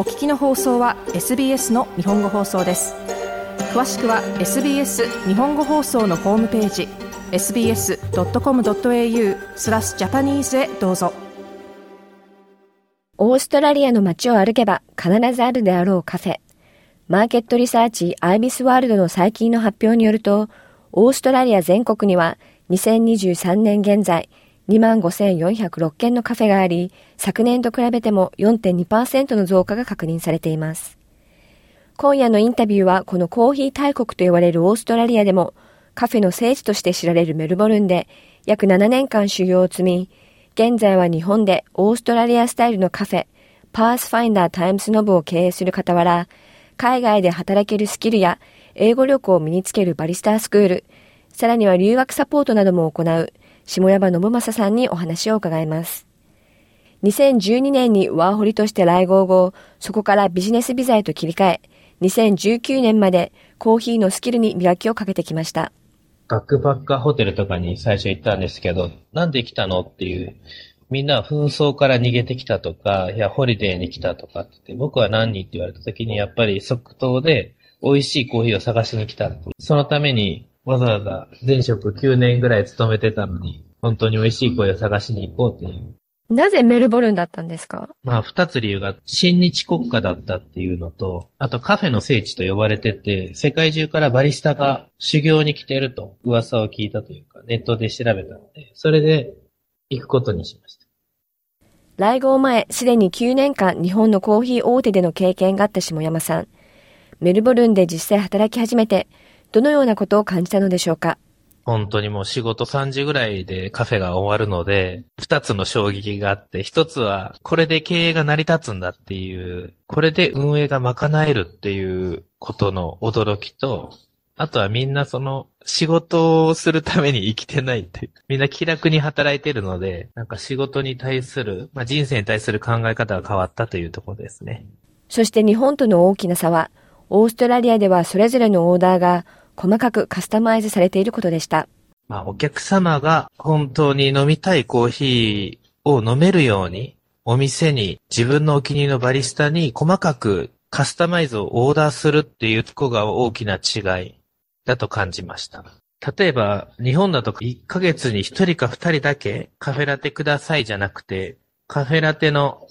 お聞きの放送は SBS の日本語放送です。詳しくは SBS 日本語放送のホームページ sbs.com.au スラスジャパニーズへどうぞ。オーストラリアの街を歩けば必ずあるであろうカフェ。マーケットリサーチアイビスワールドの最近の発表によるとオーストラリア全国には2023年現在25,406件のカフェがあり、昨年と比べても4.2%の増加が確認されています。今夜のインタビューはこのコーヒー大国と言われるオーストラリアでもカフェの聖地として知られるメルボルンで約7年間修行を積み、現在は日本でオーストラリアスタイルのカフェ、パースファインダータイムスノブを経営する傍ら、海外で働けるスキルや英語力を身につけるバリスタースクール、さらには留学サポートなども行う下山信正さんにお話を伺います。2012年にワーホリとして来合後、そこからビジネスビザへと切り替え、2019年までコーヒーのスキルに磨きをかけてきました。バックパッカーホテルとかに最初行ったんですけど、なんで来たのっていう、みんな紛争から逃げてきたとか、いや、ホリデーに来たとかって、僕は何人って言われた時に、やっぱり即答で美味しいコーヒーを探しに来た。そのためにわざわざ前職9年ぐらい勤めてたのに、本当に美味しい声を探しに行こうっていう。なぜメルボルンだったんですか？まあ、二つ理由が、親日国家だったっていうのと、あとカフェの聖地と呼ばれてて、世界中からバリスタが修行に来てると噂を聞いたというか、ネットで調べたので、それで行くことにしました。来合前、すでに9年間日本のコーヒー大手での経験があった下山さん。メルボルンで実際働き始めて、どのようなことを感じたのでしょうか？本当にもう仕事3時ぐらいでカフェが終わるので、二つの衝撃があって、一つはこれで経営が成り立つんだっていう、これで運営が賄えるっていうことの驚きと、あとはみんなその仕事をするために生きてないって、みんな気楽に働いてるので、なんか仕事に対する、まあ、人生に対する考え方が変わったというところですね。そして日本との大きな差は、オーストラリアではそれぞれのオーダーが細かくカスタマイズされていることでした。まあ、お客様が本当に飲みたいコーヒーを飲めるように、お店に自分のお気に入りのバリスタに細かくカスタマイズをオーダーするっていうとこが大きな違いだと感じました。例えば、日本だと1ヶ月に1人か2人だけカフェラテくださいじゃなくて、カフェラテの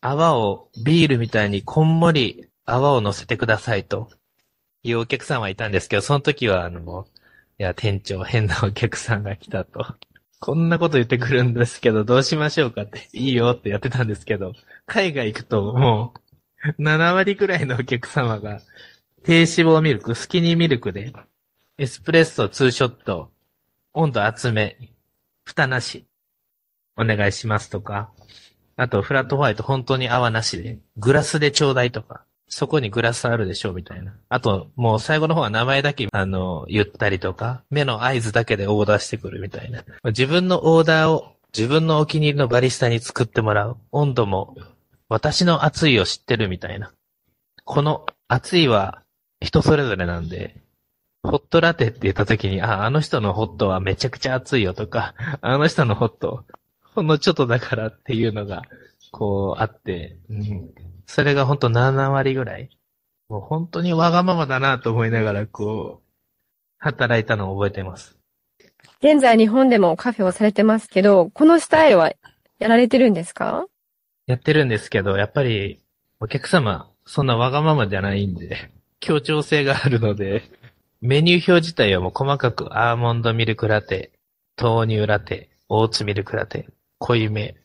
泡をビールみたいにこんもり泡を乗せてくださいというお客さんはいたんですけど、その時は、あの、いや、店長、変なお客さんが来たと。こんなこと言ってくるんですけど、どうしましょうかって、いいよってやってたんですけど、海外行くともう、7割くらいのお客様が、低脂肪ミルク、スキニーミルクで、エスプレッソ、ツーショット、温度厚め、蓋なし、お願いしますとか、あと、フラットホワイト本当に泡なしで、グラスでちょうだいとか、そこにグラスあるでしょみたいな。あと、もう最後の方は名前だけ、あの、言ったりとか、目の合図だけでオーダーしてくるみたいな。自分のオーダーを自分のお気に入りのバリスタに作ってもらう。温度も、私の熱いを知ってるみたいな。この熱いは人それぞれなんで、ホットラテって言った時に、あ、あの人のホットはめちゃくちゃ熱いよとか、あの人のホット、ほんのちょっとだからっていうのが、こうあって、うん、それがほんと7割ぐらい。もう本当にわがままだなと思いながら、こう、働いたのを覚えてます。現在日本でもカフェをされてますけど、このスタイルはやられてるんですか？やってるんですけど、やっぱりお客様、そんなわがままじゃないんで、協調性があるので、メニュー表自体はもう細かくアーモンドミルクラテ、豆乳ラテ、オーツミルクラテ、濃いめ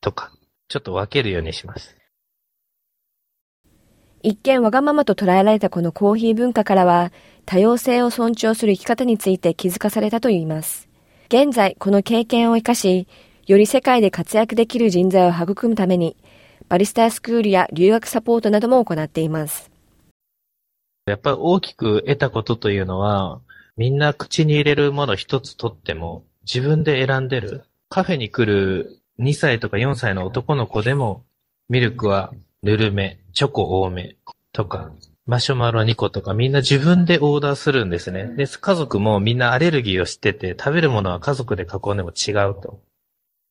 とか、ちょっと分けるようにします。一見わがままと捉えられたこのコーヒー文化からは、多様性を尊重する生き方について気づかされたといいます。現在、この経験を活かし、より世界で活躍できる人材を育むために、バリスタースクールや留学サポートなども行っています。やっぱり大きく得たことというのは、みんな口に入れるもの一つとっても、自分で選んでる。カフェに来る2歳とか4歳の男の子でも、ミルクはぬるめ、チョコ多めとか、マシュマロ2個とかみんな自分でオーダーするんですね。で、家族もみんなアレルギーを知ってて、食べるものは家族で囲んでも違うと。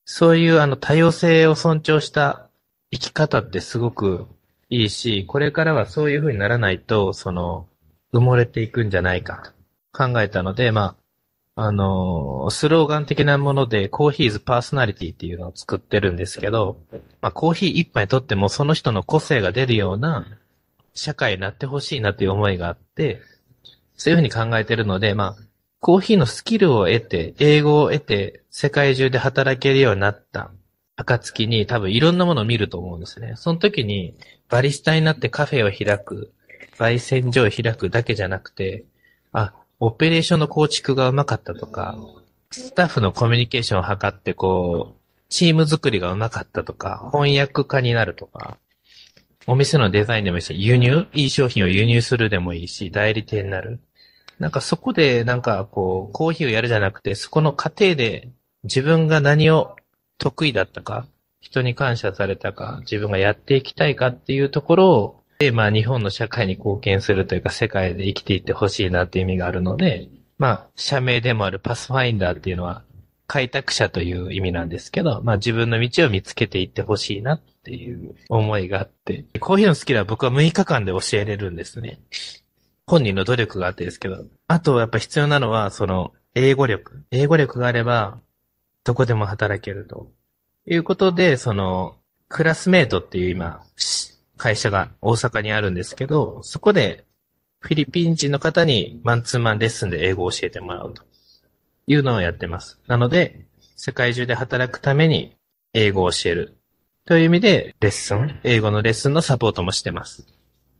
そういうあの多様性を尊重した生き方ってすごくいいし、これからはそういう風にならないと、その、埋もれていくんじゃないかと考えたので、まあ、あの、スローガン的なもので、コーヒーズパーソナリティっていうのを作ってるんですけど、まあ、コーヒー一杯とってもその人の個性が出るような社会になってほしいなという思いがあって、そういうふうに考えてるので、まあ、コーヒーのスキルを得て、英語を得て、世界中で働けるようになった暁に多分いろんなものを見ると思うんですね。その時に、バリスタになってカフェを開く、焙煎所を開くだけじゃなくて、あ、オペレーションの構築がうまかったとか、スタッフのコミュニケーションを図ってこう、チーム作りがうまかったとか、翻訳家になるとか、お店のデザインでもいいし、輸入いい商品を輸入するでもいいし、代理店になる。なんかそこでなんかこう、コーヒーをやるじゃなくて、そこの過程で自分が何を得意だったか、人に感謝されたか、自分がやっていきたいかっていうところを、で、まあ日本の社会に貢献するというか世界で生きていってほしいなっていう意味があるので、まあ社名でもあるパスファインダーっていうのは開拓者という意味なんですけど、まあ自分の道を見つけていってほしいなっていう思いがあって、コーヒーのスキルは僕は6日間で教えれるんですね。本人の努力があってですけど。あとやっぱ必要なのは、その、英語力。英語力があれば、どこでも働けると。いうことで、その、クラスメイトっていう今、会社が大阪にあるんですけど、そこで、フィリピン人の方にマンツーマンレッスンで英語を教えてもらうというのをやってます。なので、世界中で働くために英語を教える。という意味で、レッスン、英語のレッスンのサポートもしてます。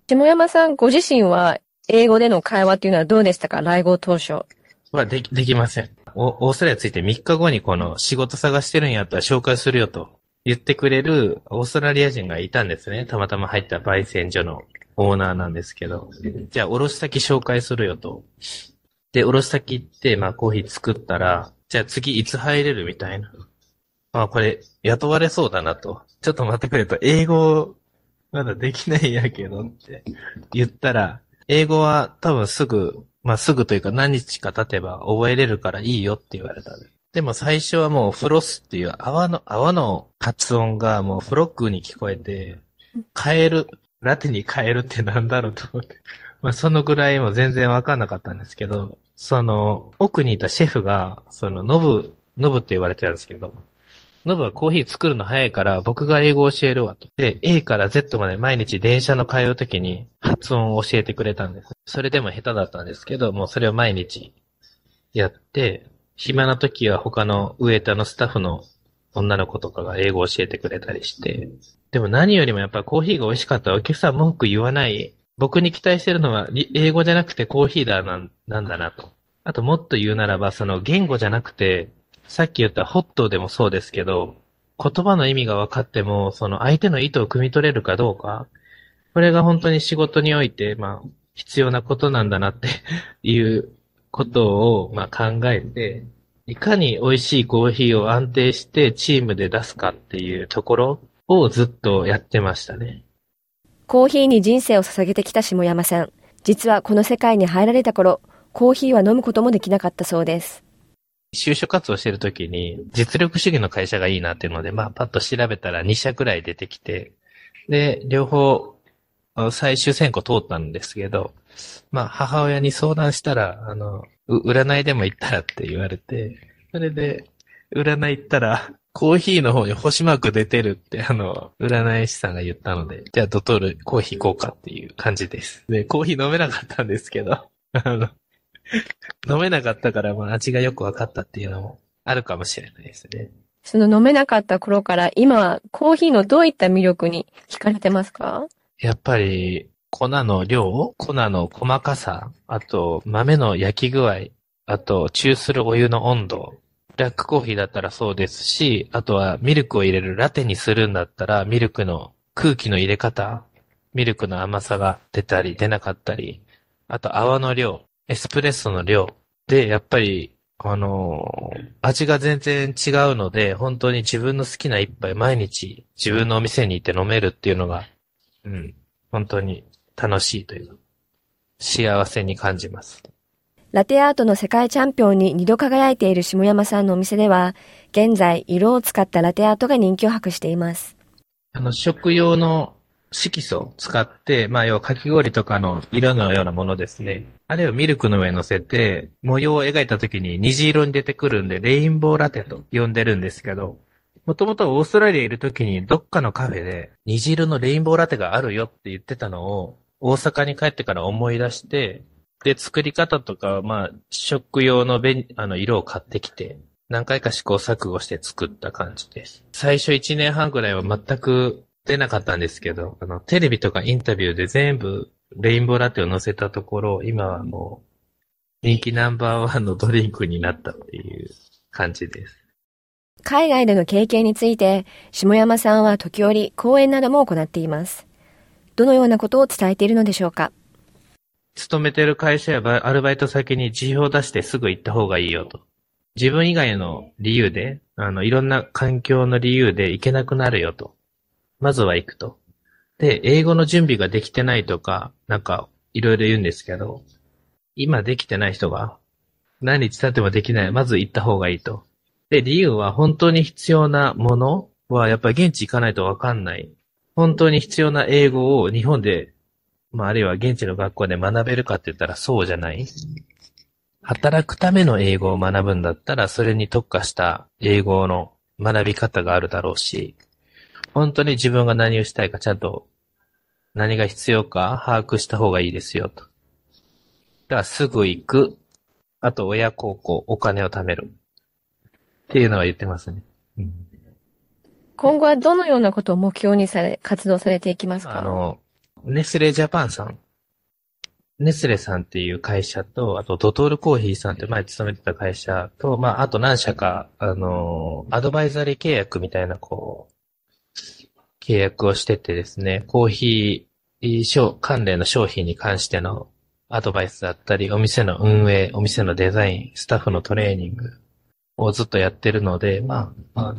下山さんご自身は英語での会話っていうのはどうでしたか？来号当初。はでき、できません。オーストラリアついて3日後にこの仕事探してるんやったら紹介するよと言ってくれるオーストラリア人がいたんですね。たまたま入った焙煎所のオーナーなんですけど。じゃあ、おろし先紹介するよと。で、おろし先行って、まあコーヒー作ったら、じゃあ次いつ入れるみたいな。まあこれ、雇われそうだなと。ちょっと待ってくれと、英語、まだできないやけどって言ったら、英語は多分すぐ、まあ、すぐというか何日か経てば覚えれるからいいよって言われたで。でも最初はもうフロスっていう泡の、泡の発音がもうフロックに聞こえて、変える、ラテに変えるってなんだろうと思って。まあそのぐらいも全然わかんなかったんですけど、その奥にいたシェフが、そのノブ、ノブって言われてたんですけど、ノブはコーヒー作るの早いから僕が英語を教えるわと。で、A から Z まで毎日電車の通う時に発音を教えてくれたんです。それでも下手だったんですけど、もうそれを毎日やって、暇な時は他のウエーターのスタッフの女の子とかが英語を教えてくれたりして。でも何よりもやっぱコーヒーが美味しかったらお客さん文句言わない。僕に期待してるのは英語じゃなくてコーヒーだなんなんだなと。あともっと言うならば、その言語じゃなくてさっき言ったホットでもそうですけど、言葉の意味が分かっても、その相手の意図を汲み取れるかどうか、これが本当に仕事において、まあ、必要なことなんだなって いうことを、まあ、考えて、いかに美味しいコーヒーを安定してチームで出すかっていうところをずっとやってましたね。コーヒーに人生を捧げてきた下山さん。実はこの世界に入られた頃、コーヒーは飲むこともできなかったそうです。就職活動してる時に、実力主義の会社がいいなっていうので、まあ、パッと調べたら2社くらい出てきて、で、両方、最終選考通ったんですけど、まあ、母親に相談したら、あの、占いでも行ったらって言われて、それで、占い行ったら、コーヒーの方に星マーク出てるって、あの、占い師さんが言ったので、じゃあドトールコーヒー行こうかっていう感じです。で、コーヒー飲めなかったんですけど、あの、飲めなかったから、まあ、味がよく分かったっていうのもあるかもしれないですね。その飲めなかった頃から今コーヒーのどういった魅力に惹かれてますか？やっぱり粉の量、粉の細かさ、あと豆の焼き具合、あと中するお湯の温度、ブラックコーヒーだったらそうですし、あとはミルクを入れるラテにするんだったらミルクの空気の入れ方、ミルクの甘さが出たり出なかったり、あと泡の量、エスプレッソの量で、やっぱり、あのー、味が全然違うので、本当に自分の好きな一杯毎日自分のお店に行って飲めるっていうのが、うん、本当に楽しいというか、幸せに感じます。ラテアートの世界チャンピオンに二度輝いている下山さんのお店では、現在色を使ったラテアートが人気を博しています。あの、食用の色素を使って、まあ要はかき氷とかの色のようなものですね。あれをミルクの上に乗せて、模様を描いた時に虹色に出てくるんで、レインボーラテと呼んでるんですけど、もともとオーストラリアいる時にどっかのカフェで虹色のレインボーラテがあるよって言ってたのを大阪に帰ってから思い出して、で、作り方とかまあ食用のあの色を買ってきて、何回か試行錯誤して作った感じです。最初1年半ぐらいは全く出なかったんですけど、あの、テレビとかインタビューで全部レインボーラテを載せたところ、今はもう人気ナンバーワンのドリンクになったっていう感じです。海外での経験について、下山さんは時折講演なども行っています。どのようなことを伝えているのでしょうか？勤めてる会社やアルバイト先に辞表を出してすぐ行った方がいいよと。自分以外の理由で、あの、いろんな環境の理由で行けなくなるよと。まずは行くと。で、英語の準備ができてないとか、なんか、いろいろ言うんですけど、今できてない人が、何日経ってもできない。まず行った方がいいと。で、理由は本当に必要なものは、やっぱり現地行かないとわかんない。本当に必要な英語を日本でまあ、あるいは現地の学校で学べるかって言ったらそうじゃない。働くための英語を学ぶんだったら、それに特化した英語の学び方があるだろうし、本当に自分が何をしたいかちゃんと何が必要か把握した方がいいですよと。だからすぐ行く。あと親孝行、お金を貯める。っていうのは言ってますね。うん今後はどのようなことを目標にされ、活動されていきますか？あの、ネスレジャパンさん。ネスレさんっていう会社と、あとドトールコーヒーさんって前勤めてた会社と、まあ、あと何社か、あの、アドバイザリー契約みたいな、こう、契約をしててですね、コーヒー商関連の商品に関してのアドバイスだったり、お店の運営、お店のデザイン、スタッフのトレーニングをずっとやってるので、まあ、まあ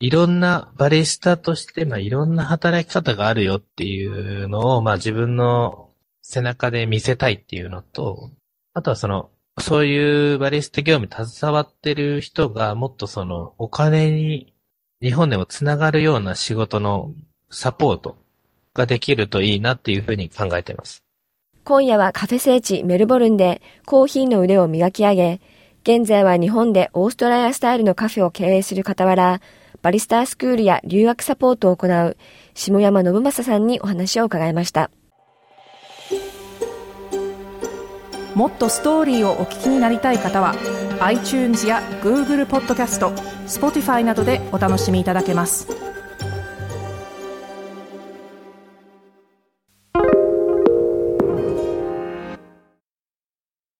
いろんなバリスタとして、まあ、いろんな働き方があるよっていうのを、まあ、自分の背中で見せたいっていうのと、あとはその、そういうバリスタ業務に携わってる人がもっとその、お金に、日本でもつながるような仕事のサポートができるといいなっていうふうに考えています。今夜はカフェ聖地メルボルンでコーヒーの腕を磨き上げ、現在は日本でオーストラリアスタイルのカフェを経営する傍ら、バリスタースクールや留学サポートを行う下山信正さんにお話を伺いました。もっとストーリーをお聞きになりたい方は iTunes や Google ポッドキャスト Spotify などでお楽しみいただけます